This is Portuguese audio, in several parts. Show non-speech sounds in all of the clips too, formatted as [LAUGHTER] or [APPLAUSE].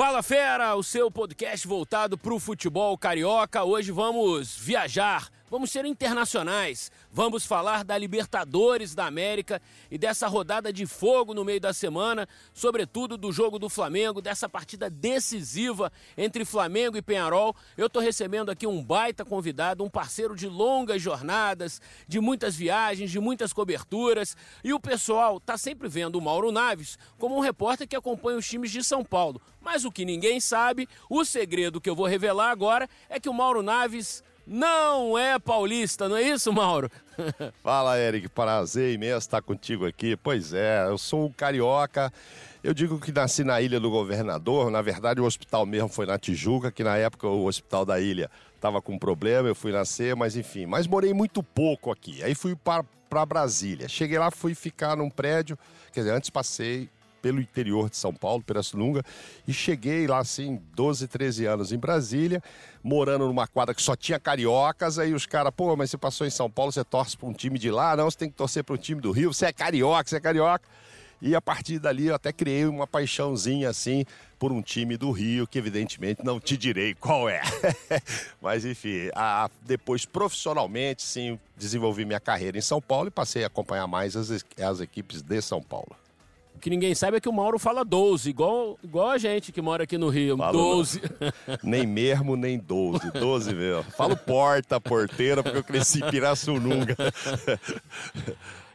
Fala Fera, o seu podcast voltado para o futebol carioca. Hoje vamos viajar, vamos ser internacionais, vamos falar da Libertadores da América e dessa rodada de fogo no meio da semana, sobretudo do jogo do Flamengo, dessa partida decisiva entre Flamengo e Penharol. Eu estou recebendo aqui um baita convidado, um parceiro de longas jornadas, de muitas viagens, de muitas coberturas. E o pessoal está sempre vendo o Mauro Naves como um repórter que acompanha os times de São Paulo. Mas o que ninguém sabe, o segredo que eu vou revelar agora é que o Mauro Naves não é paulista, não é isso, Mauro? [LAUGHS] Fala, Eric, prazer imenso estar contigo aqui. Pois é, eu sou um carioca. Eu digo que nasci na Ilha do Governador. Na verdade, o hospital mesmo foi na Tijuca, que na época o hospital da ilha estava com problema, eu fui nascer, mas enfim. Mas morei muito pouco aqui. Aí fui para Brasília. Cheguei lá, fui ficar num prédio. Quer dizer, antes passei pelo interior de São Paulo, Pirassununga, e cheguei lá assim, 12, 13 anos em Brasília, morando numa quadra que só tinha cariocas, aí os caras, pô, mas você passou em São Paulo, você torce para um time de lá, não, você tem que torcer para um time do Rio, você é carioca, você é carioca. E a partir dali eu até criei uma paixãozinha assim por um time do Rio, que evidentemente não te direi qual é. [LAUGHS] Mas enfim, a, depois profissionalmente, sim, desenvolvi minha carreira em São Paulo e passei a acompanhar mais as, as equipes de São Paulo. O que ninguém sabe é que o Mauro fala 12, igual, igual a gente que mora aqui no Rio. Falo, 12. [LAUGHS] Nem mesmo, nem 12. 12 mesmo. Falo porta, porteira, porque eu cresci em Pirassununga.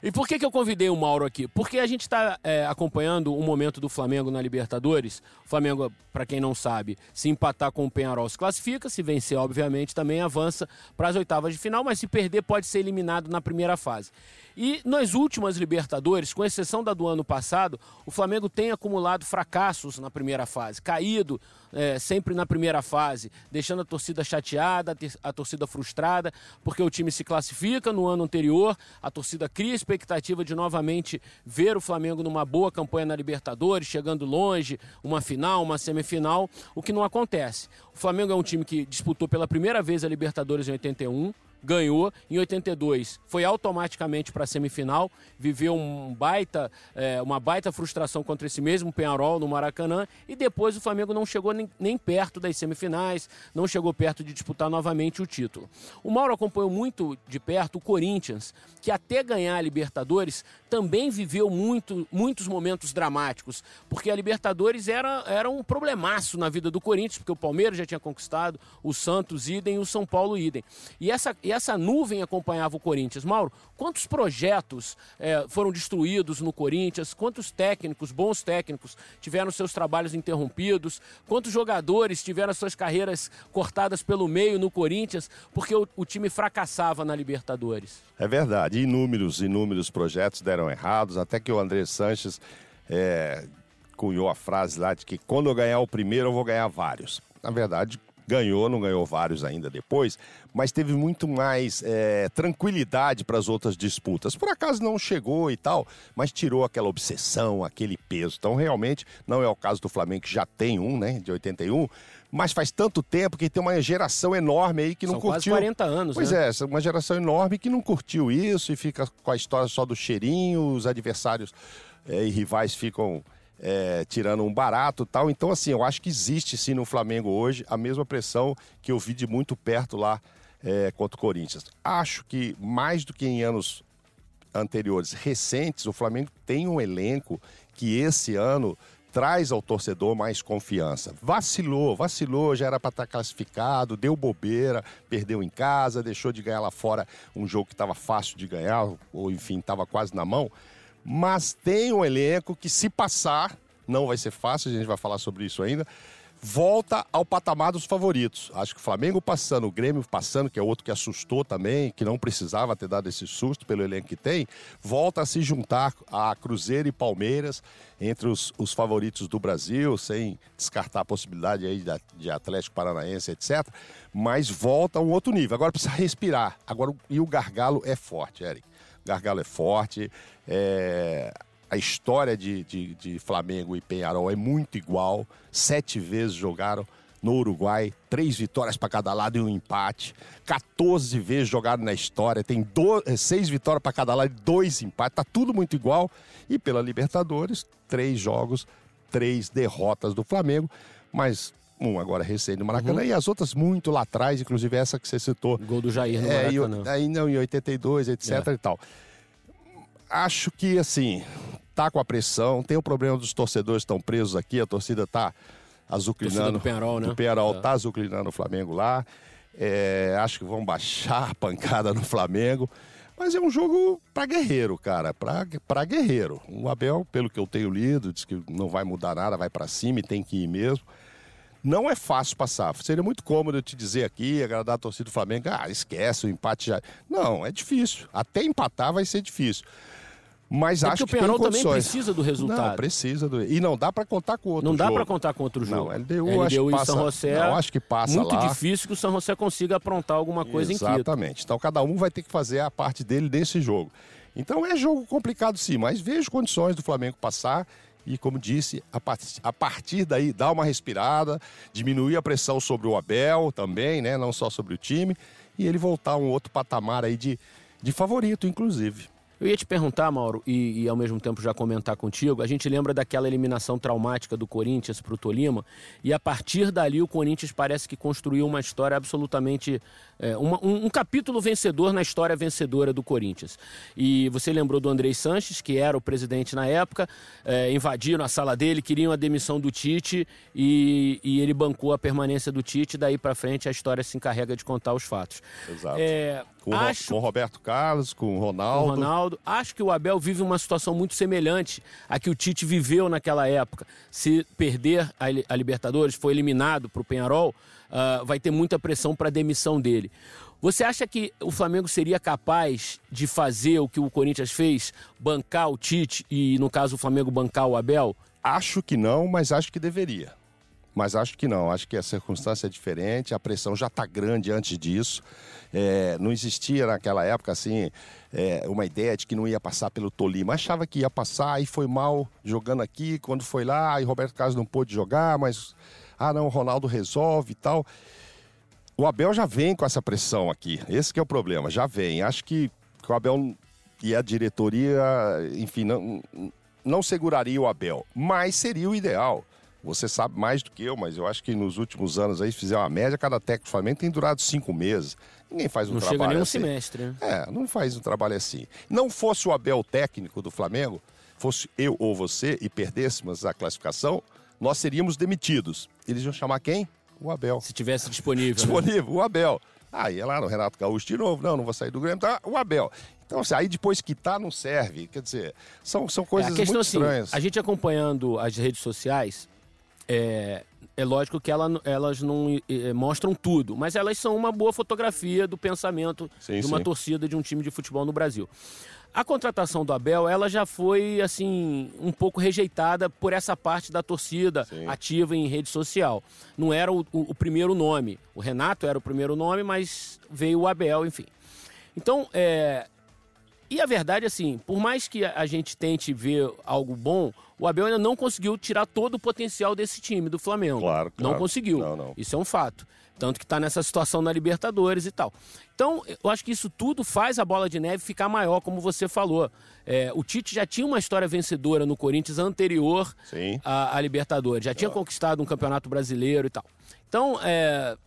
E por que, que eu convidei o Mauro aqui? Porque a gente está é, acompanhando o momento do Flamengo na Libertadores. O Flamengo, para quem não sabe, se empatar com o Penharol se classifica, se vencer, obviamente, também avança para as oitavas de final, mas se perder, pode ser eliminado na primeira fase. E nas últimas Libertadores, com exceção da do ano passado, o Flamengo tem acumulado fracassos na primeira fase, caído é, sempre na primeira fase, deixando a torcida chateada, a torcida frustrada, porque o time se classifica no ano anterior, a torcida cria expectativa de novamente ver o Flamengo numa boa campanha na Libertadores, chegando longe, uma final, uma semifinal, o que não acontece. O Flamengo é um time que disputou pela primeira vez a Libertadores em 81, ganhou. Em 82 foi automaticamente para a semifinal, viveu um baita, é, uma baita frustração contra esse mesmo Penharol no Maracanã e depois o Flamengo não chegou nem, nem perto das semifinais, não chegou perto de disputar novamente o título. O Mauro acompanhou muito de perto o Corinthians, que até ganhar a Libertadores também viveu muito, muitos momentos dramáticos, porque a Libertadores era, era um problemaço na vida do Corinthians, porque o Palmeiras já tinha conquistado, o Santos idem o São Paulo idem. E essa, e essa nuvem acompanhava o Corinthians. Mauro, quantos projetos é, foram destruídos no Corinthians? Quantos técnicos, bons técnicos, tiveram seus trabalhos interrompidos? Quantos jogadores tiveram suas carreiras cortadas pelo meio no Corinthians porque o, o time fracassava na Libertadores? É verdade. Inúmeros, inúmeros projetos deram errados, até que o André Sanches é, cunhou a frase lá de que quando eu ganhar o primeiro, eu vou ganhar vários. Na verdade, ganhou, não ganhou vários ainda depois, mas teve muito mais é, tranquilidade para as outras disputas. Por acaso não chegou e tal, mas tirou aquela obsessão, aquele peso. Então, realmente, não é o caso do Flamengo, que já tem um, né, de 81, mas faz tanto tempo que tem uma geração enorme aí que não São curtiu. Quase 40 anos, Pois né? é, uma geração enorme que não curtiu isso e fica com a história só do cheirinho, os adversários é, e rivais ficam é, tirando um barato tal. Então, assim, eu acho que existe sim no Flamengo hoje a mesma pressão que eu vi de muito perto lá é, contra o Corinthians. Acho que mais do que em anos anteriores, recentes, o Flamengo tem um elenco que esse ano traz ao torcedor mais confiança. Vacilou, vacilou, já era para estar tá classificado, deu bobeira, perdeu em casa, deixou de ganhar lá fora um jogo que estava fácil de ganhar, ou enfim, estava quase na mão mas tem um elenco que, se passar, não vai ser fácil, a gente vai falar sobre isso ainda. Volta ao patamar dos favoritos. Acho que o Flamengo passando, o Grêmio passando, que é outro que assustou também, que não precisava ter dado esse susto pelo elenco que tem, volta a se juntar a Cruzeiro e Palmeiras entre os, os favoritos do Brasil, sem descartar a possibilidade aí de, Atlético Paranaense, etc. Mas volta a um outro nível. Agora precisa respirar. Agora, e o gargalo é forte, Eric. Gargalo é forte. É... A história de, de, de Flamengo e Penharol é muito igual. Sete vezes jogaram no Uruguai, três vitórias para cada lado e um empate. 14 vezes jogaram na história, tem do... É, seis vitórias para cada lado e dois empates. Tá tudo muito igual. E pela Libertadores, três jogos, três derrotas do Flamengo. mas um agora recém no Maracanã uhum. e as outras muito lá atrás, inclusive essa que você citou. Gol do Jair no é, Maracanã. aí não, em 82, etc é. e tal. Acho que, assim, tá com a pressão, tem o problema dos torcedores estão presos aqui, a torcida tá azucrinando. do Penarol, né? O Penarol é. tá azucrinando o Flamengo lá. É, acho que vão baixar a pancada no Flamengo. Mas é um jogo para guerreiro, cara, para guerreiro. O Abel, pelo que eu tenho lido, diz que não vai mudar nada, vai para cima e tem que ir mesmo. Não é fácil passar. Seria muito cômodo eu te dizer aqui, agradar a torcida do Flamengo, ah, esquece, o empate já. Não, é difícil. Até empatar vai ser difícil. Mas é acho que, o Penarol também precisa do resultado. Não, precisa do. E não dá para contar com outro Não dá para contar com outro jogo. Não, LDU, LDU acho que passa, São José. Não, acho que passa muito lá. difícil que o São José consiga aprontar alguma coisa Exatamente. em Exatamente. Então cada um vai ter que fazer a parte dele desse jogo. Então é jogo complicado sim, mas vejo condições do Flamengo passar e, como disse, a, part a partir daí dar uma respirada, diminuir a pressão sobre o Abel também, né? Não só sobre o time, e ele voltar a um outro patamar aí de, de favorito, inclusive. Eu ia te perguntar, Mauro, e, e, ao mesmo tempo já comentar contigo. A gente lembra daquela eliminação traumática do Corinthians para o Tolima, e a partir dali o Corinthians parece que construiu uma história absolutamente. É, uma, um, um, capítulo vencedor na história vencedora do Corinthians. E você lembrou do Andrei Sanches, que era o presidente na época, é, invadiram a sala dele, queriam a demissão do Tite, e, e ele bancou a permanência do Tite. Daí para frente a história se encarrega de contar os fatos. Exato. É, com, acho... com Roberto Carlos, com o Ronaldo. Com Ronaldo. Acho que o Abel vive uma situação muito semelhante à que o Tite viveu naquela época. Se perder a, Libertadores, foi eliminado para o Penharol, uh, vai ter muita pressão para a demissão dele. Você acha que o Flamengo seria capaz de fazer o que o Corinthians fez, bancar o Tite e, no caso, o Flamengo bancar o Abel? Acho que não, mas acho que deveria. Mas acho que não, acho que a circunstância é diferente, a pressão já está grande antes disso. É, não existia naquela época assim é, uma ideia de que não ia passar pelo Tolima. Achava que ia passar e foi mal jogando aqui. Quando foi lá, e Roberto Carlos não pôde jogar, mas ah não, o Ronaldo resolve e tal. O Abel já vem com essa pressão aqui. Esse é o problema, já vem. Acho que, o Abel e a diretoria, enfim, não, não seguraria o Abel, mas seria o ideal. Você sabe mais do que eu, mas eu acho que nos últimos anos aí, fizer uma média, cada técnico do Flamengo tem durado cinco meses. Ninguém faz um não trabalho chega nem um assim. semestre, né? É, não faz um trabalho assim. Não fosse o Abel técnico do Flamengo, fosse eu ou você e perdêssemos a classificação, nós seríamos demitidos. Eles iam chamar quem? O Abel. Se tivesse disponível. Disponível, né? o Abel. Ah, ia lá no Renato Gaúcho de novo. Não, não vou sair do Grêmio. Tá, o Abel. Então, assim, aí depois que tá, não serve. Quer dizer, são, são coisas é, a questão, muito assim, estranhas. A gente acompanhando as redes sociais, é, é lógico que ela, elas não é, mostram tudo, mas elas são uma boa fotografia do pensamento sim, de uma sim. torcida de um time de futebol no Brasil. A contratação do Abel, ela já foi assim um pouco rejeitada por essa parte da torcida sim. ativa em rede social. Não era o, o, o, primeiro nome. O Renato era o primeiro nome, mas veio o Abel, enfim. Então, é, e a verdade, assim, por mais que a gente tente ver algo bom, o Abel ainda não conseguiu tirar todo o potencial desse time do Flamengo. Claro, claro. Não conseguiu. Não, não. Isso é um fato. Tanto que está nessa situação na Libertadores e tal. Então, eu acho que isso tudo faz a bola de neve ficar maior, como você falou. É, o Tite já tinha uma história vencedora no Corinthians anterior à, à, Libertadores. Já tinha conquistado um campeonato brasileiro e tal. Então, é,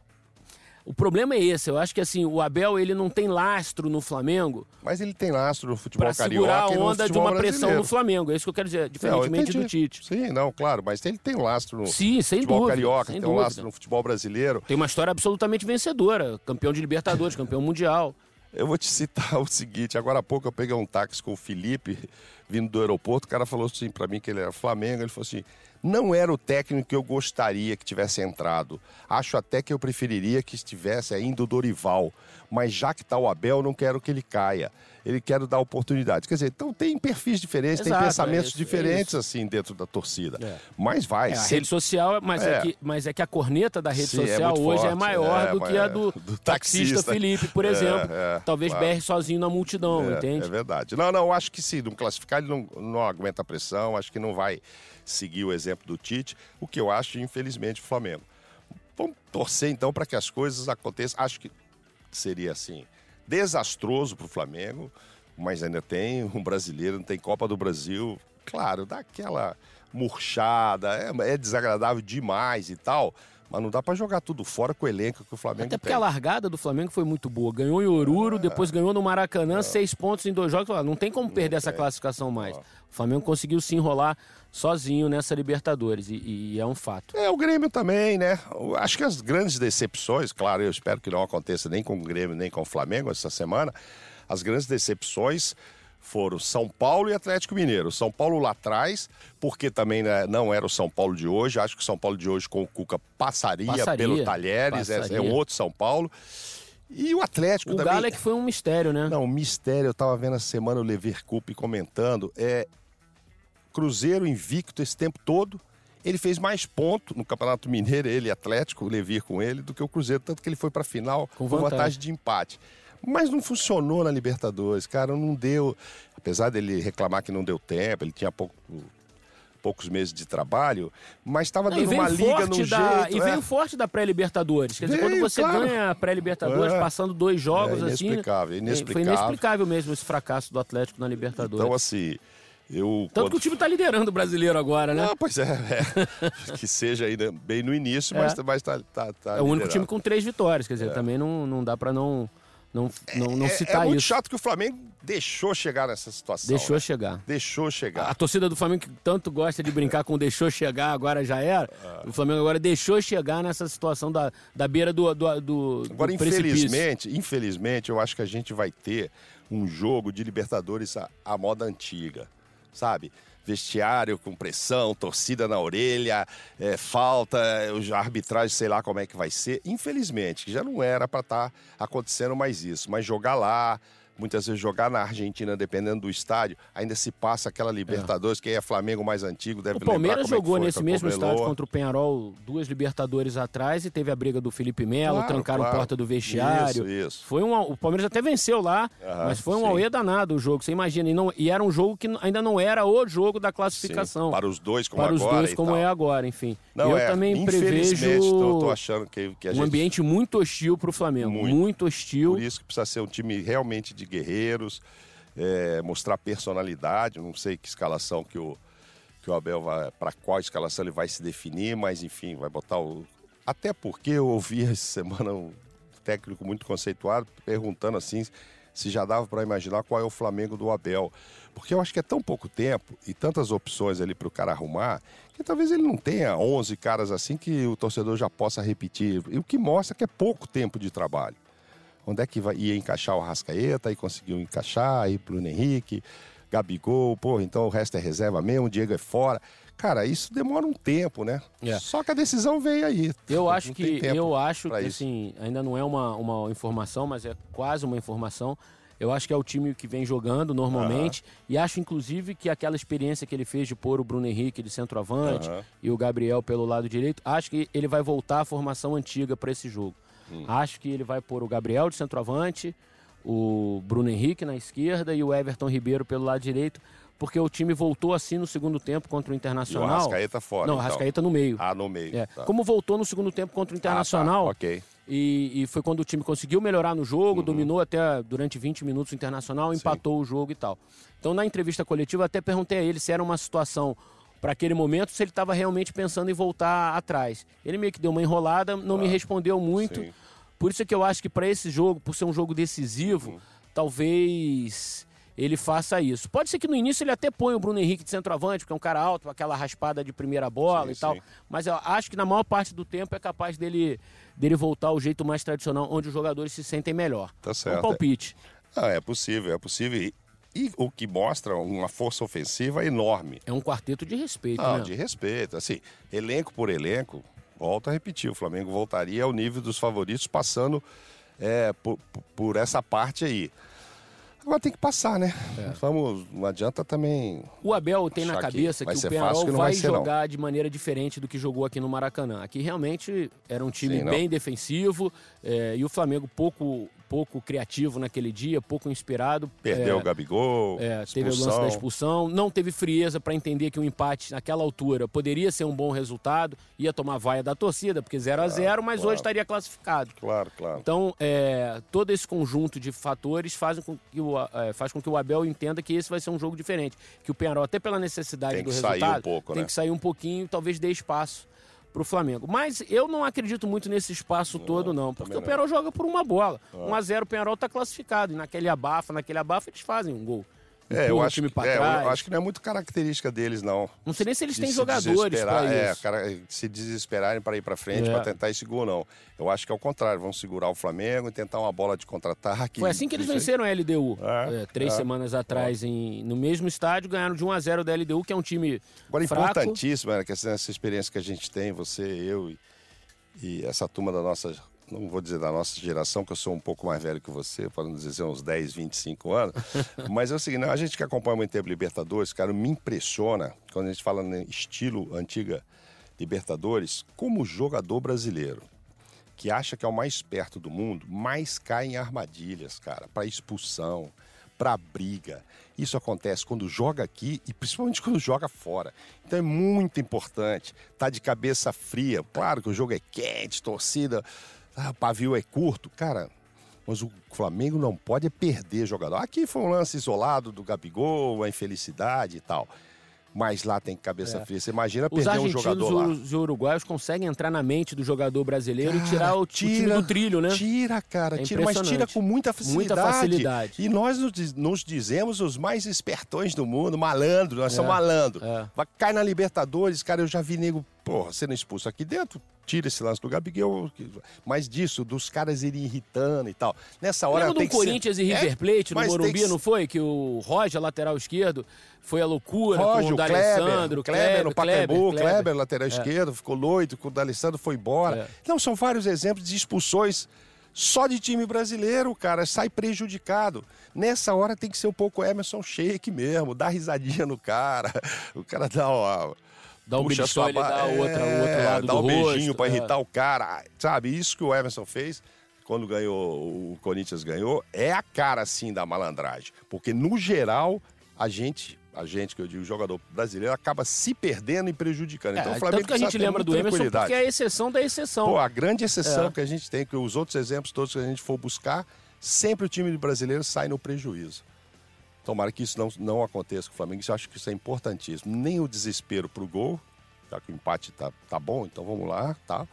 o problema é esse. Eu acho que assim, o Abel ele não tem lastro no Flamengo. Mas ele tem lastro no futebol pra carioca. segurar a onda de uma pressão no Flamengo. É isso que eu quero dizer, diferentemente não, do Tite. Sim, não, claro, mas ele tem lastro no Sim, futebol dúvida, carioca, tem tem dúvida. um lastro no futebol brasileiro. Tem uma história absolutamente vencedora. Campeão de Libertadores, campeão mundial. Eu vou te citar [LAUGHS] o seguinte: agora há pouco eu peguei um táxi com o Felipe, vindo do aeroporto. O cara falou assim para mim que ele era Flamengo. Ele falou assim: não era o técnico que eu gostaria que tivesse entrado. Acho até que eu preferiria que estivesse ainda o Dorival. Mas já que está o Abel, não quero que ele caia. Ele quer dar oportunidade. Quer dizer, então tem perfis diferentes, Exato, tem pensamentos é isso, diferentes é assim dentro da torcida. É. Mas vai. É, a rede social, mas é. é. que, mas é que a corneta da rede Sim, é social hoje é forte, é maior do que a do, do taxista, taxista Felipe, por exemplo. Talvez claro. berre sozinho na multidão, entende? É verdade. Não, não, acho que se não classificar, ele não, não aguenta a pressão, acho que não vai seguir o exemplo do Tite, o que eu acho, infelizmente, o Flamengo. Vamos torcer então para que as coisas aconteçam. Acho que seria assim desastroso para o Flamengo, mas ainda tem um brasileiro, não tem Copa do Brasil, claro, dá aquela murchada, é, é desagradável demais e tal. Mas não dá para jogar tudo fora com o elenco que o Flamengo Até porque tem. a largada do Flamengo foi muito boa. Ganhou em Oruro, É. depois ganhou no Maracanã, seis pontos em dois jogos. Não tem como perder essa classificação mais. O Flamengo conseguiu se enrolar sozinho nessa Libertadores, e, e é um fato. É, o Grêmio também, né? Acho que as grandes decepções, claro, eu espero que não aconteça nem com o Grêmio, nem com o Flamengo essa semana. As grandes decepções foram São Paulo e Atlético Mineiro. São Paulo lá atrás, porque também né, não era o São Paulo de hoje. Acho que o São Paulo de hoje com o Cuca passaria, Passaria, pelo Talheres, é- é, passaria. um outro São Paulo. E o Atlético O também. Galo é que foi um mistério, né? Não, mistério, eu tava vendo essa semana o Lever Cup comentando, é Cruzeiro invicto esse tempo todo. Ele fez mais ponto no Campeonato Mineiro, ele Atlético, o Levir com ele, do que o Cruzeiro, tanto que ele foi pra final Com com vantagem. vantagem de empate. Mas não funcionou na Libertadores, cara, não deu. Apesar dele reclamar que não deu tempo, ele tinha pouco- poucos meses de trabalho, mas estava dando uma liga no da, jeito. E é. veio forte da pré-Libertadores. Quer dizer, Veio, quando você claro. ganha a pré-Libertadores É. passando dois jogos É assim. inexplicável, é, inexplicável. Foi inexplicável mesmo esse fracasso do Atlético na Libertadores. Então, assim, eu. Tanto quando- que o time tá liderando o brasileiro agora, né? Ah, pois é, [LAUGHS] é. que seja ainda bem no início, mas, É. mas tá, tá, tá é o único time com três vitórias. Quer dizer, também não, não dá pra não, não, não, não é, citar é muito isso. chato que o Flamengo deixou chegar nessa situação. Deixou né? chegar. Deixou A chegar. torcida do Flamengo que tanto gosta de brincar com deixou chegar, agora já era. É. O Flamengo agora deixou chegar nessa situação da, da beira do, do, do, Agora, do precipício. infelizmente, infelizmente, eu acho que a gente vai ter um jogo de Libertadores à, à moda antiga, sabe? Vestiário com pressão, torcida na orelha, é, falta, a arbitragem, sei lá como é que vai ser. Infelizmente, já não era para estar acontecendo mais isso. Mas jogar lá, muitas vezes jogar na Argentina, dependendo do estádio, ainda se passa aquela Libertadores, que aí é Flamengo mais antigo, deve O Palmeiras como é que jogou foi nesse a mesmo estádio contra o Penharol duas Libertadores atrás e teve a briga do Felipe Melo, Claro, trancaram claro. porta do vestiário. Isso, isso. Foi um, o Palmeiras até venceu lá, mas foi um auê danado o jogo, você imagina. E, não, e era um jogo que ainda não era o jogo da classificação. Sim, para os dois, como Para os agora dois, e como tal. é agora, enfim. Não, Eu é, também prevejo tô, tô achando que, que a um gente... ambiente muito hostil para o Flamengo. Muito. Muito, hostil. Por isso que precisa ser um time realmente de guerreiros, é, mostrar personalidade. Não sei que escalação que o, que o Abel vai. Para qual escalação ele vai se definir, mas enfim, vai botar o. Até porque eu ouvi essa semana um técnico muito conceituado perguntando assim se já dava para imaginar qual é o Flamengo do Abel. Porque eu acho que é tão pouco tempo e tantas opções ali para o cara arrumar que talvez ele não tenha 11 caras assim que o torcedor já possa repetir. E o que mostra que é pouco tempo de trabalho. Onde é que ia encaixar o Rascaeta, aí conseguiu encaixar, aí Bruno Henrique, Gabigol, pô, então o resto é reserva mesmo, o Diego é fora. Cara, isso demora um tempo, né? É. Só que a decisão veio aí. Eu acho Não que eu acho que isso. assim, ainda não é uma, uma informação, mas é quase uma informação. Eu acho que é o time que vem jogando normalmente e acho inclusive que aquela experiência que ele fez de pôr o Bruno Henrique de centroavante Aham. e o Gabriel pelo lado direito, acho que ele vai voltar à formação antiga para esse jogo. Hum. Acho que ele vai pôr o Gabriel de centroavante, o Bruno Henrique na esquerda e o Everton Ribeiro pelo lado direito, porque o time voltou assim no segundo tempo contra o E o Internacional. Rascaeta fora. Não, o então. Rascaeta no meio. Ah, no meio. É, tá. Como voltou no segundo tempo contra o Internacional, Ah, tá. Ok. e, e foi quando o time conseguiu melhorar no Uhum. jogo, dominou até durante 20 minutos o Internacional, empatou o jogo e tal. Então, na entrevista coletiva, até perguntei a ele se era uma situação para aquele momento, se ele estava realmente pensando em voltar atrás. Ele meio que deu uma enrolada, não me respondeu muito. sim. Por isso é que eu acho que para esse jogo, por ser um jogo decisivo, Uhum. talvez ele faça isso. Pode ser que no início ele até ponha o Bruno Henrique de centroavante, porque é um cara alto, com aquela raspada de primeira bola Sim, e tal. sim. Mas eu acho que na maior parte do tempo é capaz dele, dele voltar ao jeito mais tradicional, onde os jogadores se sentem melhor. Tá É certo. um palpite. Ah, é possível, é possível. E, o que mostra uma força ofensiva enorme. É um quarteto de respeito, Não, né? de respeito. Assim, elenco por elenco, volto a repetir, o Flamengo voltaria ao nível dos favoritos, passando é, por, por- essa parte aí. Agora tem que passar, né? É. Vamos, não adianta também. O Abel tem na que cabeça que, vai o Penarol que não vai, vai ser, não. jogar de maneira diferente do que jogou aqui no Maracanã. Aqui realmente era um time Sim, não. bem defensivo é, e o Flamengo pouco, pouco criativo naquele dia, pouco inspirado. Perdeu é, o Gabigol. É, teve o lance da expulsão, não teve frieza para entender que o um empate naquela altura poderia ser um bom resultado, ia tomar vaia da torcida, porque 0 a 0 mas claro. hoje estaria classificado. Claro, claro. Então, é, todo esse conjunto de fatores faz com, que o, é, faz com que o Abel entenda que esse vai ser um jogo diferente. Que o Penarol, até pela necessidade tem do resultado, um pouco, tem né? que sair um pouquinho, talvez dê espaço para o Flamengo. Mas eu não acredito muito nesse espaço Não, todo, não. Porque também o Penarol joga por uma bola. Ah. 1 a 0 o Penarol está classificado. E naquele abafa, naquele abafa, eles fazem um gol. É, eu acho, que, é, eu acho que não é muito característica deles, não. Não sei nem se eles de têm se jogadores para é, isso. cara, se desesperarem para ir para frente, É. para tentar esse gol, não. Eu acho que é o contrário, vão segurar o Flamengo e tentar uma bola de contra-ataque. Foi assim que eles venceram a LDU. É, é, três é. semanas atrás, em, no mesmo estádio, ganharam de 1 a 0 da LDU, que é um time Agora, fraco. importantíssimo, né, que essa, essa experiência que a gente tem, você, eu e, e essa turma da nossa, não vou dizer da nossa geração, que eu sou um pouco mais velho que você, para não dizer uns 10, 25 anos, [LAUGHS] mas é o seguinte, não, a gente que acompanha muito tempo Libertadores, cara, me impressiona, quando a gente fala em estilo antiga Libertadores, como o jogador brasileiro, que acha que é o mais perto do mundo, mais cai em armadilhas, cara, para expulsão, para briga. Isso acontece quando joga aqui e principalmente quando joga fora. Então é muito importante estar tá de cabeça fria. Claro que o jogo é quente, torcida, ah, o pavio é curto, cara. Mas o Flamengo não pode perder jogador. Aqui foi um lance isolado do Gabigol, a infelicidade e tal. Mas lá tem cabeça É. fria. Você imagina Os perder um jogador lá. e os uruguaios conseguem entrar na mente do jogador brasileiro e Cara, tirar o, o time tira- do trilho, né? Tira, cara, É tira, mas tira com muita facilidade. Muita facilidade. E nós nos, diz- nos dizemos os mais espertões do mundo, malandro, nós somos É, malandro. é. Vai cai na Libertadores, cara, eu já vi nego, porra, sendo expulso aqui dentro. Tira esse lance do Gabigol. Mas disso, dos caras irem irritando e tal. Nessa hora Lembra do Corinthians ser... e River É, Plate no mas tem Morumbi, que não foi? Que o Roger, lateral esquerdo, foi a loucura Roger, com o D'Alessandro, Kleber, o Kleber no Pacaembu, Kleber, Kleber, lateral É. esquerdo, ficou loito, com o D'Alessandro foi embora. É. Não, são vários exemplos de expulsões só de time brasileiro, cara, sai prejudicado. Nessa hora tem que ser um pouco Emerson Sheik mesmo, dar risadinha no cara, [LAUGHS] o cara dá uma... Dá um puxa beliscão, sua ele ba- dá o é, outro lado dá um beijinho rosto, pra é. irritar o cara, sabe? Isso que o Emerson fez quando ganhou, o Corinthians ganhou, é a cara, assim, da malandragem. Porque, no geral, a gente, a gente, que eu digo, jogador brasileiro, acaba se perdendo e prejudicando. É, Então, o Flamengo tanto que a gente lembra do Emerson porque é a exceção da exceção. Pô, a grande exceção É. que a gente tem, que os outros exemplos todos que a gente for buscar, sempre o time brasileiro sai no prejuízo. Tomara que isso não, não aconteça com o Flamengo, isso eu acho que isso é importantíssimo. Nem o desespero pro gol, já que o empate tá, tá bom, então vamos lá, tá?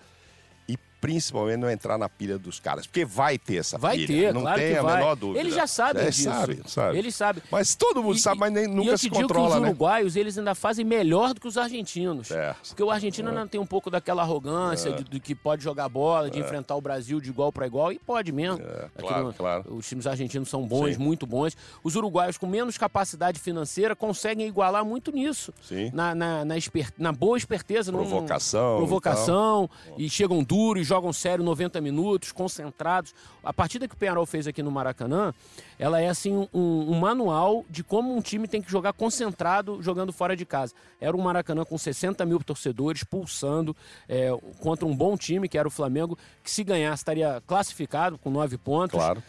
Principalmente não entrar na pilha dos caras, porque vai ter essa Vai pilha, ter, não claro tem a vai. menor dúvida. Eles já sabem É, disso. Sabe, sabe. Eles sabem. Mas todo mundo E- sabe, mas nem, nunca se controla, que os né? uruguaios, eles ainda fazem melhor do que os argentinos. É. Porque o argentino ainda tem um pouco daquela arrogância de, de que pode jogar bola, de enfrentar o Brasil de igual para igual, e pode mesmo. É, claro, no- claro. Os times argentinos são bons, Sim. muito bons. Os uruguaios, com menos capacidade financeira, conseguem igualar muito nisso. Sim. Na, na, na, esper- na boa esperteza. num- Provocação e Provocação. E, chegam duros, jogam sério 90 minutos, concentrados. A partida que o Penharol fez aqui no Maracanã, ela é assim um, um manual de como um time tem que jogar concentrado jogando fora de casa. Era um Maracanã com 60 mil torcedores pulsando é, contra um bom time, que era o Flamengo, que se ganhasse estaria classificado com nove pontos. Claro.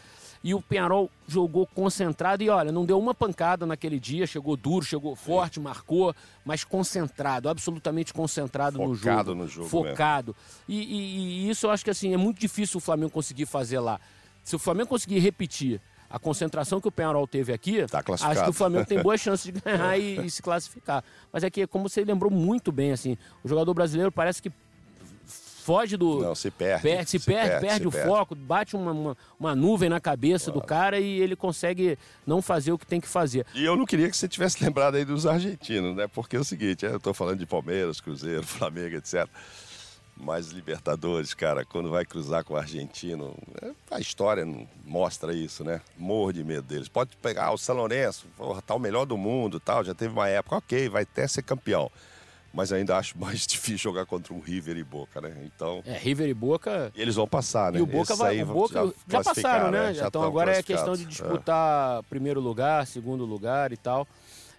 E o Penharol jogou concentrado e olha, não deu uma pancada naquele dia, chegou duro, chegou forte, marcou, mas concentrado, absolutamente concentrado no jogo. Focado no jogo Focado. E, e- e isso eu acho que assim, é muito difícil o Flamengo conseguir fazer lá. Se o Flamengo conseguir repetir a concentração que o Penharol teve aqui, Tá acho que o Flamengo tem boas [LAUGHS] chances de ganhar e, e se classificar. Mas é que, como você lembrou muito bem, assim, o jogador brasileiro parece que foge do. Não, se perde. Perde, se, perde, perde, se o foco, bate uma, uma, uma nuvem na cabeça do cara e ele consegue não fazer o que tem que fazer. E eu não queria que você tivesse [LAUGHS] lembrado aí dos argentinos, né? Porque é o seguinte, eu tô falando de Palmeiras, Cruzeiro, [LAUGHS] Flamengo, etc. Mas Libertadores, cara, quando vai cruzar com o argentino, é, a história mostra isso, né? Morro de medo deles. Pode pegar o São Lourenço, tá o melhor do mundo tal, já teve uma época, ok, vai até ser campeão. Mas ainda acho [LAUGHS] mais difícil jogar contra um River e Boca, né? Então, É, River e Boca. eles vão passar, né? E o Boca Esses vai. O Boca, já, classificaram, passaram, né? Já então tão agora é questão de classificados. disputar primeiro lugar, segundo lugar e tal.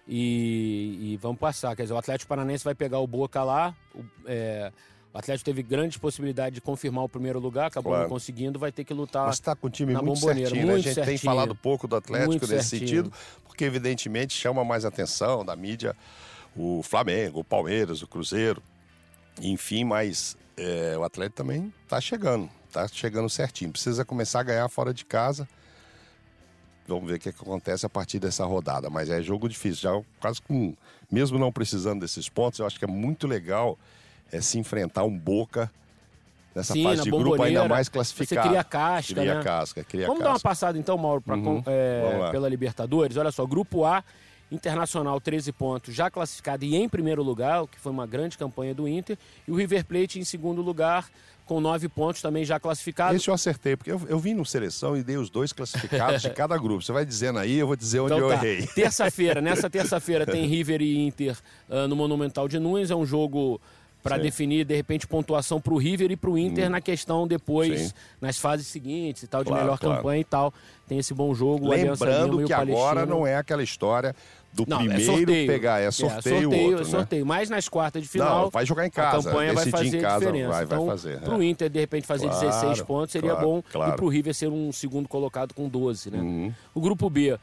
E, e vamos passar. Quer dizer, o Atlético Paranaense vai pegar o Boca lá. o- é, o Atlético teve grandes possibilidades de confirmar o primeiro lugar, acabou Claro. não conseguindo, vai ter que lutar. Mas está com um time muito certinho, né? A muito gente tem certinho. falado pouco do Atlético Muito nesse certinho. sentido, porque evidentemente chama mais atenção da mídia o Flamengo, o Palmeiras, o Cruzeiro, enfim, mas é, o Atlético também está chegando, está chegando certinho. Precisa começar a ganhar fora de casa. Vamos ver o que, que acontece a partir dessa rodada. Mas é jogo difícil. Já quase com. Mesmo não precisando desses pontos, eu acho que é muito legal é, se enfrentar um Boca nessa Sim, fase de grupo ainda mais você classificado. cria casca, Cria né? casca, cria Vamos dar uma casca. passada então, Mauro, pra, Uhum. é, pela Libertadores. Olha só, Grupo A, Internacional 13 pontos, já classificado e em primeiro lugar, o que foi uma grande campanha do Inter. E o River Plate em segundo lugar, com 9 pontos, também já classificado. Esse eu acertei, porque eu, eu vim no seleção e dei os dois classificados de [LAUGHS] cada grupo. Você vai dizendo aí, eu vou dizer onde Então eu tá. errei. Terça-feira, nessa [LAUGHS] terça-feira tem River e Inter ah, no Monumental de Nunes. É um jogo para. Hum. definir, de repente, pontuação para o River e para o Inter na questão depois, Sim. nas fases seguintes e tal, de Claro, melhor claro. campanha e tal. Tem esse bom jogo. Lembrando que agora não é aquela história do Não, primeiro é sorteio. pegar, é sorteio, o outro, é né? sorteio. Mas nas quartas de final, Não, vai jogar em a casa, campanha vai decidir em fazer casa, diferença. vai- vai então, fazer, para é. o Inter, de repente, fazer Claro, 16 pontos seria bom. E para o River ser um segundo colocado com 12, né? Uhum. O grupo B,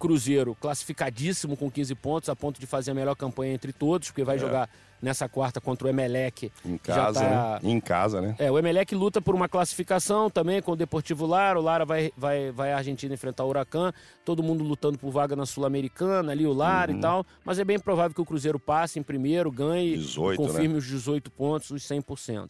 Cruzeiro, classificadíssimo com 15 pontos, a ponto de fazer a melhor campanha entre todos, porque vai jogar nessa quarta contra o Emelec. É. Em casa, tá- né? Em casa, né? É, o Emelec luta por uma classificação também com o Deportivo Lara. O Lara vai, vai, vai à Argentina enfrentar o Huracan. Todo mundo lutando por vaga na Sul-Americana, ali o Lara Uhum. e tal. Mas é bem provável que o Cruzeiro passe em primeiro, ganhe, 18, confirme os 18 pontos, os 100%.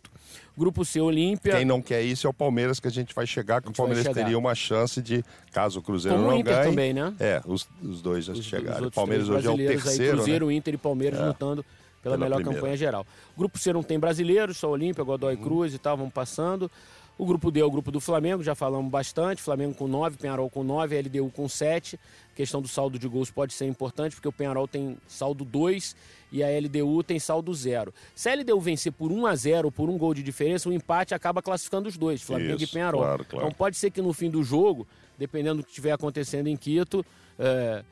Grupo C, Olímpia. Quem não quer isso é o Palmeiras, que a gente vai chegar, que o Palmeiras teria uma chance de, caso o Cruzeiro Como o não Inter ganhe... também, né? É, os, os dois já os, os chegaram. O outros Palmeiras hoje é o terceiro, aí, Cruzeiro, né? Inter e Palmeiras lutando pela, Pela melhor primeira. campanha geral. Grupo C não tem brasileiros, só Olímpia, Godoy Uhum. Cruz e tal, vamos passando. O grupo D é o grupo do Flamengo, já falamos bastante. Flamengo com 9, Penharol com 9, LDU com 7. questão do saldo de gols pode ser importante, porque o Penharol tem saldo 2 e a LDU tem saldo 0. Se a LDU vencer por 1 a 0 ou por um gol de diferença, o empate acaba classificando os dois, Flamengo Isso, e Penharol. claro, claro. Então pode ser que no fim do jogo, dependendo do que estiver acontecendo em Quito, é,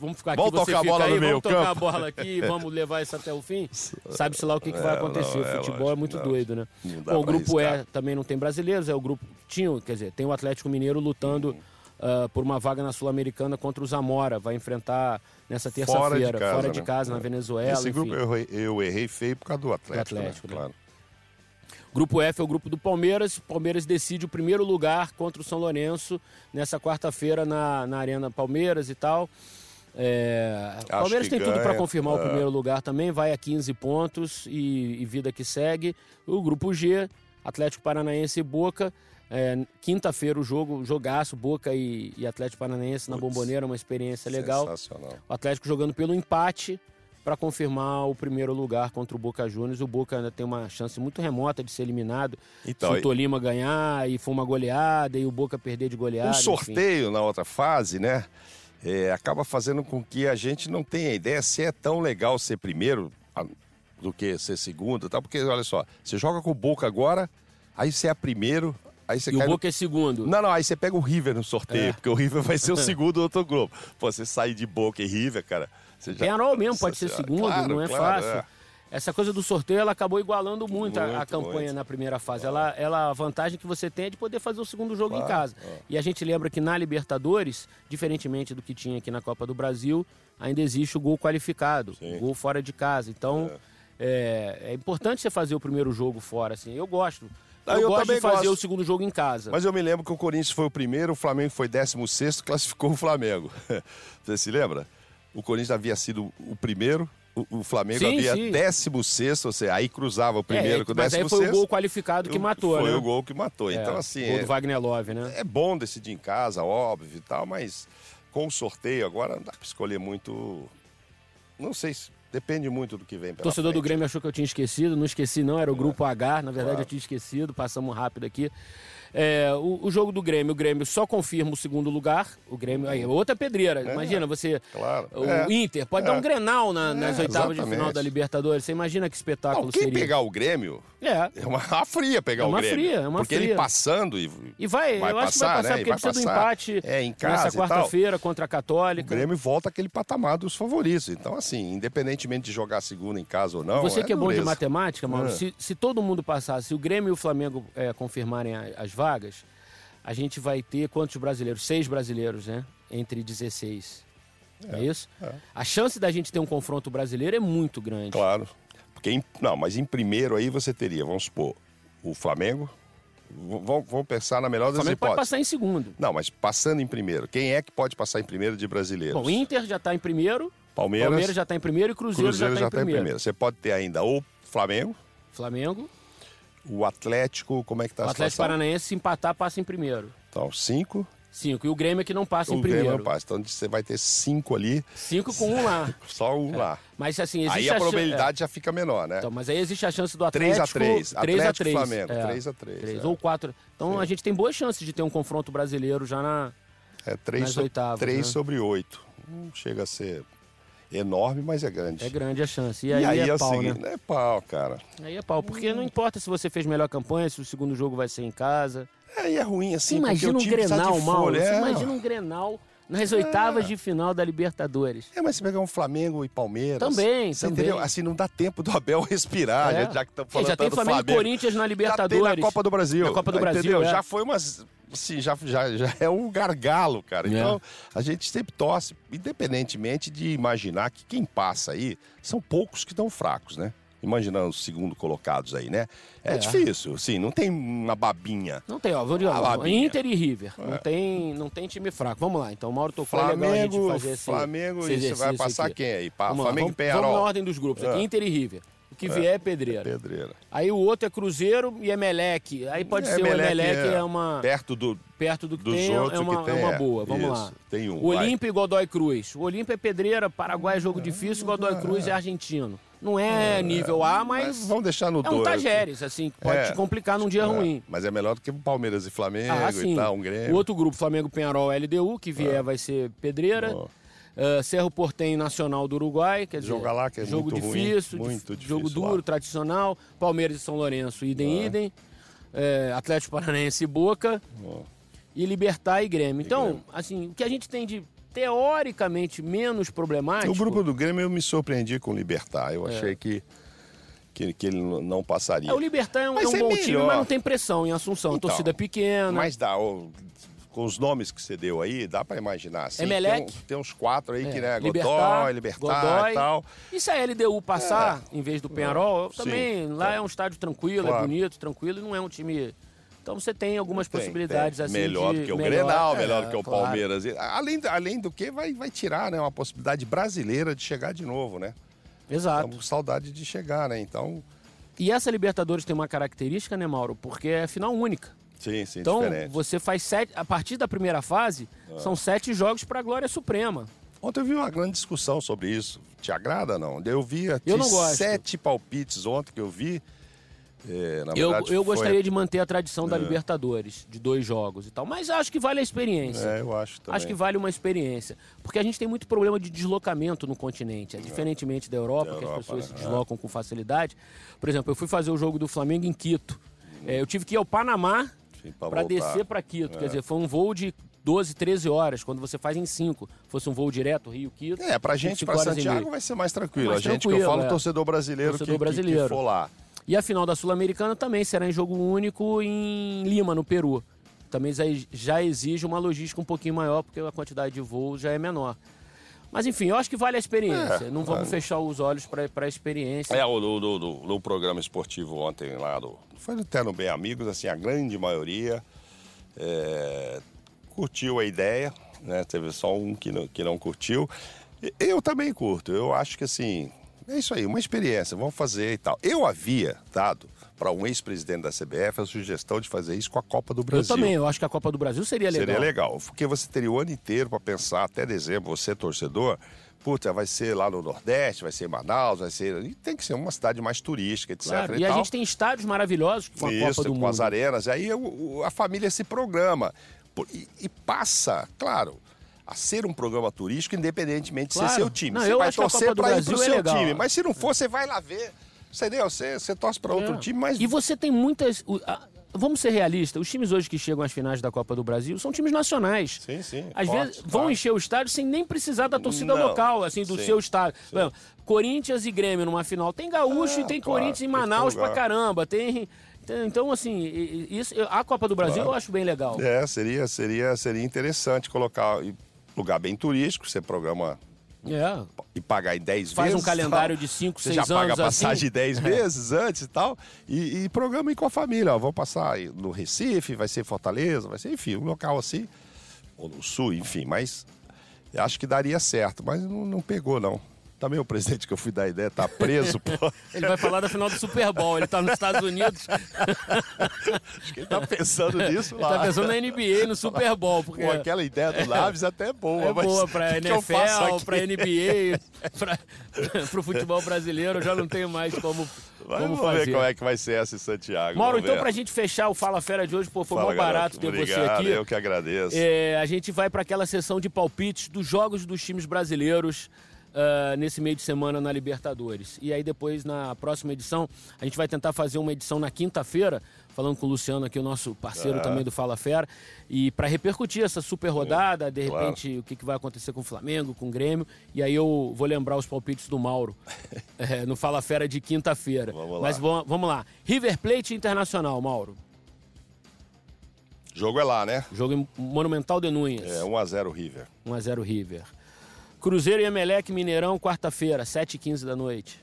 Vamos ficar aqui, Vamos tocar a bola aí, no vamos meio tocar a campo. bola aqui, [LAUGHS] vamos levar isso até o fim. Sabe-se lá o que, que vai É, acontecer. não, o é futebol é muito não. doido, né? Bom, o grupo E também não tem brasileiros, é o grupo. Tinha, quer dizer, tem o Atlético Mineiro lutando ah, por uma vaga na Sul-Americana contra o Zamora. Vai enfrentar nessa terça-feira, fora de casa, né? na Venezuela. Esse enfim. grupo eu errei, eu errei feio por causa do Atlético, Atlético, né? né? Claro. Grupo F é o grupo do Palmeiras. Palmeiras decide o primeiro lugar contra o São Lourenço nessa quarta-feira na, na Arena Palmeiras e tal. É, Acho Palmeiras tem tudo para ganha, confirmar o é. primeiro lugar também, vai a 15 pontos e, e vida que segue. O grupo G, Atlético Paranaense e Boca. É, Quinta-feira o jogo, jogaço, Boca e, e Atlético Paranaense na Putz, Bomboneira, uma experiência legal. Sensacional. O Atlético jogando pelo empate para confirmar o primeiro lugar contra o Boca Juniors. O Boca ainda tem uma chance muito remota de ser eliminado. Então, se o Tolima ganhar e for uma goleada e o Boca perder de goleada. Um enfim. sorteio na outra fase, né? É, acaba fazendo com que a gente não tenha ideia se é tão legal ser primeiro do que ser segundo, tal. Porque olha só, você joga com o Boca agora, aí você é primeiro, aí você E o cai no- Boca é segundo. Não, não, aí você pega o River no sorteio, É. porque o River vai ser o [LAUGHS] segundo do outro grupo. Pô, você sair de Boca e River, cara. Você já... Penarol mesmo pode ser Nossa segundo, Senhora, não é claro, fácil. é. Essa coisa do sorteio, ela acabou igualando muito, a- a, Muito, campanha muito. na primeira fase. Ela, ela, a vantagem que você tem é de poder fazer o segundo jogo em casa. é. E a gente lembra que na Libertadores, diferentemente do que tinha aqui na Copa do Brasil, ainda existe o gol qualificado, Sim. gol fora de casa. Então, é. é importante você fazer o primeiro jogo fora, assim. Eu gosto. Eu, eu gosto de fazer gosto. o segundo jogo em casa. Mas eu me lembro que o Corinthians foi o primeiro, o Flamengo foi 16 classificou o Flamengo. [LAUGHS] Você se lembra? O Corinthians havia sido o primeiro, o, o Flamengo Sim, havia sim. 16, ou seja, aí cruzava o primeiro É, com o mas aí 16. foi o gol qualificado que matou, Foi né? o gol que matou. É, Então, assim, gol é, do Wagner Love, né? é bom decidir em casa, óbvio e tal, mas com o sorteio agora não dá pra escolher muito. Não sei se. Depende muito do que vem O pela torcedor do frente. Grêmio achou que eu tinha esquecido, não esqueci não, era o grupo H, na verdade Claro. eu tinha esquecido, passamos rápido aqui. É, o, o, jogo do Grêmio, o Grêmio só confirma o segundo lugar. O Grêmio, aí, outra pedreira. É, Imagina, você. Claro. O é, Inter pode dar um é. grenal na, nas oitavas exatamente. de final da Libertadores. Você imagina que espetáculo Não, quem seria. pegar o Grêmio. É. É uma fria pegar é uma o Grêmio. Fria, é uma porque fria. ele passando e. E vai, vai eu passar, acho que vai passar, né? porque vai precisa passar. do empate é, em casa nessa quarta-feira contra a Católica. O Grêmio volta aquele patamar dos favoritos. Então, assim, independentemente de jogar segunda em casa ou não. Você é que é dureza. bom de matemática, Mauro, É. se, se todo mundo passar, se o Grêmio e o Flamengo é, confirmarem as vagas, a gente vai ter quantos brasileiros? Seis brasileiros, né? Entre 16. É, isso? A chance da gente ter um confronto brasileiro é muito grande. Claro. Porque em- não, mas em primeiro aí você teria, vamos supor, o Flamengo. Vamos, vamos pensar na melhor O das Flamengo pode hipóteses. passar em segundo. Não, mas passando em primeiro, quem é que pode passar em primeiro de brasileiros? Bom, Inter já está em primeiro, Palmeiras, Palmeiras já está em primeiro e Cruzeiro, Cruzeiro já está em, está em primeiro. primeiro. Você pode ter ainda o Flamengo, Flamengo, o Atlético, como é que tá o a Atlético situação? Paranaense, se empatar, passa em primeiro. Então, cinco. Cinco. E o Grêmio é que não passa em o Grêmio primeiro. não passa. Então você vai ter cinco ali, Cinco com um lá. [LAUGHS] só um lá. Mas assim, existe Aí a chan- probabilidade já fica menor, né? Então, mas aí existe a chance do 3 Atlético. a 3. 3 a Atlético 3. Flamengo, é. 3 a 3, Três, é. Ou 4. Então Sim. a gente tem boas chances de ter um confronto brasileiro já na. É 3, Nas so, oitavas, três né? sobre 8. Não chega a ser enorme, mas é grande. É grande a chance. E E aí, aí, é, é pau, seguinte, né? é pau, cara. Aí é pau. Porque não importa se você fez melhor campanha, se o segundo jogo vai ser em casa. É, e é ruim assim, imagina um Grenal. Você é, imagina um Grenal nas oitavas de final da Libertadores. É, mas se pegar um Flamengo e Palmeiras. Também, você também. entendeu? Assim, não dá tempo do Abel [LAUGHS] respirar, É. já, já que estamos É, falando já tem Flamengo e Corinthians na Já tem Libertadores. na Copa do Brasil. Na Copa do Brasil, Entendeu? é. Já foi umas. Assim, já, já, já é um gargalo, cara. É. Então, a gente sempre torce, independentemente de imaginar que quem passa aí são poucos que estão fracos, né? Imaginando os segundo colocados aí, né? É, É. difícil, assim, não tem uma babinha. Não tem, ó. Vou dizer. Inter e River. Não, tem, não tem time fraco. Vamos lá. Então, Mauro tocou é legal a gente Flamengo, fazer esse Flamengo, esse e você vai passar aqui. quem aí? Vamos lá, Flamengo e vamos, vamos na Penharol. ordem dos grupos aqui. É. Inter e River. O que vier é pedreira. Pedreira. Aí o outro é Cruzeiro e Emelec. Aí pode ser o Emelec é, uma... Perto do, Perto do que tem, é outros uma, tem. é uma é. boa. Vamos Isso, lá. Tem um. Olímpia e Godoy Cruz. O Olímpia é pedreira, Paraguai é jogo difícil, Godoy Cruz é argentino. Não é nível A, mas, vamos deixar no é um. Tajeres, assim, que pode É. te complicar num dia É, ruim. Mas é melhor do que Palmeiras e Flamengo Ah, e tal, um Grêmio. O outro grupo, Flamengo, Penharol, LDU, que vier vai ser pedreira. Ó. Uh, Cerro Portenho Nacional do Uruguai, quer dizer, Jogar lá que é jogo muito ruim, difícil, muito dif- jogo difícil duro, lá. tradicional. Palmeiras e São Lourenço, idem, É. idem. É, Atlético Paranaense e Boca. Ó. E Libertar e Grêmio. Então, Grêmio. assim, o que a gente tem de teoricamente menos problemático. O grupo do Grêmio eu me surpreendi com o Libertar. Eu achei que, que, que ele não passaria. É, o Libertar é um, é um é bom time, melhor. mas não tem pressão em Assunção. Então, torcida pequena. Mas dá, ó, com os nomes que você deu aí, dá pra imaginar. Assim, Emelec. Tem, tem uns quatro aí que, É, né? Libertar, Godoy, Libertar e tal. E se a LDU passar, em vez do Penharol, Sim. também, lá é um estádio tranquilo, é Claro. bonito, tranquilo, e não é um time... Então você tem algumas Tem, possibilidades tem. assim Melhor de- do que o melhor- Grenal, é, melhor do que o claro. Palmeiras. Além, além do que, vai, vai tirar né, uma possibilidade brasileira de chegar de novo, né? Exato. Estamos com saudade de chegar, né? Então, E essa Libertadores tem uma característica, né, Mauro? Porque é final única. Sim, sim, Então, diferente. você faz sete. A partir da primeira fase, Ah. são sete jogos para a Glória Suprema. Ontem eu vi uma grande discussão sobre isso. Te agrada não? Eu vi Eu não gosto. sete palpites ontem que eu vi. É, na Eu, verdade, eu gostaria de manter a tradição da É. Libertadores, de dois jogos e tal. Mas acho que vale a experiência. É, eu acho também. Acho que vale uma experiência. Porque a gente tem muito problema de deslocamento no continente. É, diferentemente da Europa, Da que Europa, as pessoas né? se deslocam com facilidade. Por exemplo, eu fui fazer o jogo do Flamengo em Quito. É, eu tive que ir ao Panamá para descer para Quito. Quer dizer, foi um voo de 12, 13 horas, quando você faz em 5. Fosse um voo direto, Rio-Quito. É, pra gente, 25 pra horas e Santiago vai ser mais tranquilo. Mais a gente, que eu tranquilo, falo, é. torcedor brasileiro, Torcedor que, que- brasileiro. que for lá. E a final da Sul-Americana também será em jogo único em Lima, no Peru. Também já exige uma logística um pouquinho maior, porque a quantidade de voos já é menor. Mas enfim, eu acho que vale a experiência. É, Não vamos é. fechar os olhos para a experiência. É, o do, do, do- no programa esportivo ontem lá, do, foi até no Bem Amigos, assim, a grande maioria é, curtiu a ideia, né? Teve só um que não, que não curtiu. Eu também curto, eu acho que assim, é isso aí, uma experiência, vamos fazer e tal. Eu havia dado para um ex-presidente da CBF a sugestão de fazer isso com a Copa do eu Brasil. também, eu acho que a Copa do Brasil seria legal. Seria legal, porque você teria o ano inteiro para pensar, até dezembro, você torcedor, puta, vai ser lá no Nordeste, vai ser em Manaus, vai ser. E tem que ser uma cidade mais turística, etc. Claro, e e a gente tem estádios maravilhosos com a Isso, Copa do com Mundo. as arenas. Aí a família se programa. E, e passa, claro, a ser um programa turístico, independentemente de Claro. ser seu time. Não, você eu vai torcer para ir pro é seu legal. time. Mas se não for, você vai lá ver. Entendeu? Você, você torce para outro É. time, mas. E você tem muitas. Vamos ser realistas, os times hoje que chegam às finais da Copa do Brasil são times nacionais. Sim, sim. Às forte, vezes vão claro. encher o estádio sem nem precisar da torcida Não, local, assim, do sim, seu estádio. Exemplo, Corinthians e Grêmio numa final. Tem gaúcho É, e tem claro, Corinthians ter Manaus pra caramba. Tem. Então, assim, e- e- isso, a Copa do Brasil Claro. eu acho bem legal. É, seria, seria, seria interessante colocar lugar bem turístico, você programa É. e pagar em 10 Faz vezes. um calendário tal. de 5, Você 6 já anos. paga a passagem assim. de 10 vezes antes e tal. E, e programa aí com a família. Ó, vou passar no Recife, vai ser Fortaleza, vai ser, enfim, um local assim. Ou no Sul, enfim. Mas acho que daria certo. Mas não, não pegou, não. Também o presidente que eu fui dar ideia tá preso, pô. [LAUGHS] Ele vai falar da final do Super Bowl. Ele tá nos Estados Unidos. [LAUGHS] Acho que ele tá pensando nisso Ele lá. tá pensando na NBA, no Super Bowl. Porque Pô, aquela ideia do Naves até é boa. é mas boa pra que que NFL, aqui? pra NBA, [LAUGHS] pra, pro futebol brasileiro. Eu já não tenho mais como, Mas como vamos fazer. ver como é que vai ser essa em Santiago. Mauro, então ver. pra gente fechar o Fala Fera de hoje, pô, foi Fala, mó barato ter você Obrigado, aqui. Eu que agradeço. É, a gente vai para aquela sessão de palpites dos jogos dos times brasileiros ah, nesse meio de semana na Libertadores. E aí depois, na próxima edição, a gente vai tentar fazer uma edição na quinta-feira, falando com o Luciano aqui, o nosso parceiro Ah. também do Fala Fera, e para repercutir essa super rodada, de claro. repente o que, que vai acontecer com o Flamengo, com o Grêmio, e aí eu vou lembrar os palpites do Mauro é, [LAUGHS] no Fala Fera de quinta-feira. Mas vamos lá. River Plate Internacional, Mauro. Jogo é lá, né? Jogo Monumental de Núñez. É 1x0 River. 1x0 River. Cruzeiro e Emelec Mineirão, quarta-feira, 7h15 da noite.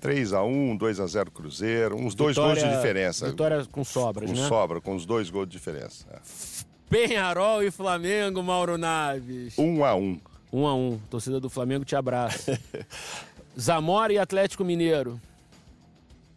3x1, 2x0 Cruzeiro, uns dois gols de diferença. Vitória com sobras, com né? sobra, com os dois gols de diferença. É. Penharol e Flamengo, Mauro Naves. 1x1. 1x1. Torcida do Flamengo te abraça. [LAUGHS] Zamora e Atlético Mineiro.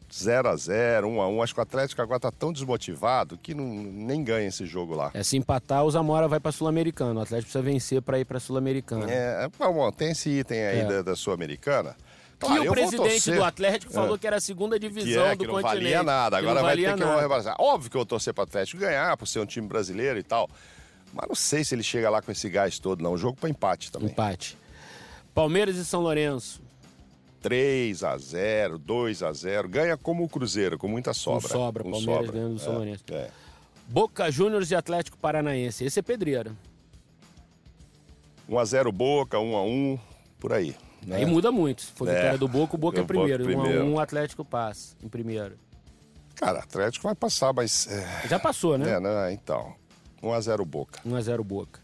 0x0, 1x1. Acho que o Atlético agora tá tão desmotivado que não, nem ganha esse jogo lá. É, se empatar, o Zamora vai pra Sul-Americana. O Atlético precisa vencer pra ir pra Sul-Americana. É, bom, tem esse item aí É. da, da Sul-Americana. Que Claro, o presidente do Atlético falou É. que era a segunda que divisão é, do que não continente. valia nada. que Agora vai ter que rebaixar. Óbvio que eu torcer para o Atlético ganhar, por ser um time brasileiro e tal. Mas não sei se ele chega lá com esse gás todo, não. Jogo para empate também. Empate. Palmeiras e São Lourenço. 3 a 0 2 a 0 Ganha como o Cruzeiro, com muita sobra. sobra, Com Palmeiras sobra. ganhando do São É, Lourenço. é. Boca Juniors e Atlético Paranaense. Esse é pedreira. 1 a 0 Boca, 1 a 1 por aí. né? Aí muda muito. Se for É. vitória do Boca, o Boca é O Boca primeiro. Um a primeiro. um, o Atlético passa em primeiro. Cara, Atlético vai passar, mas. É, Já passou, né? é, né? Então. 1 a 0 Boca. 1 a 0 Boca.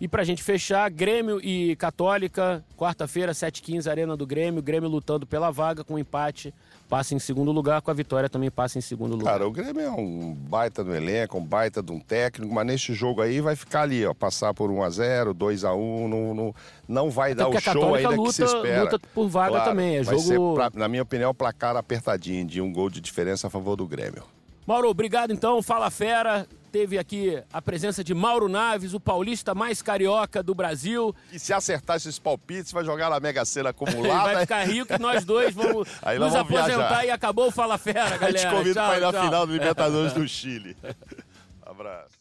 E pra gente fechar, Grêmio e Católica, quarta-feira, 7h15, Arena do Grêmio. Grêmio lutando pela vaga com empate, passa em segundo lugar, com a vitória também passa em segundo lugar. Cara, o Grêmio é um baita do elenco, um baita de um técnico, mas nesse jogo aí vai ficar ali, ó, passar por 1 a 0 2 a 1 não, não, não vai Até dar o show ainda que se luta- espera. luta por vaga também, é jogo- ser, na minha opinião, placar apertadinho, de um gol de diferença a favor do Grêmio. Mauro, obrigado então. Fala Fera. Teve aqui a presença de Mauro Naves, o paulista mais carioca do Brasil. E se acertar esses palpites, vai jogar na Mega Sena acumulada. [LAUGHS] vai ficar rico e nós dois vamos [LAUGHS] Aí nos vamos aposentar viajar. e acabou o Fala Fera, [LAUGHS] galera. gente convida Tchau, para ir na final do Libertadores do Chile. Abraço.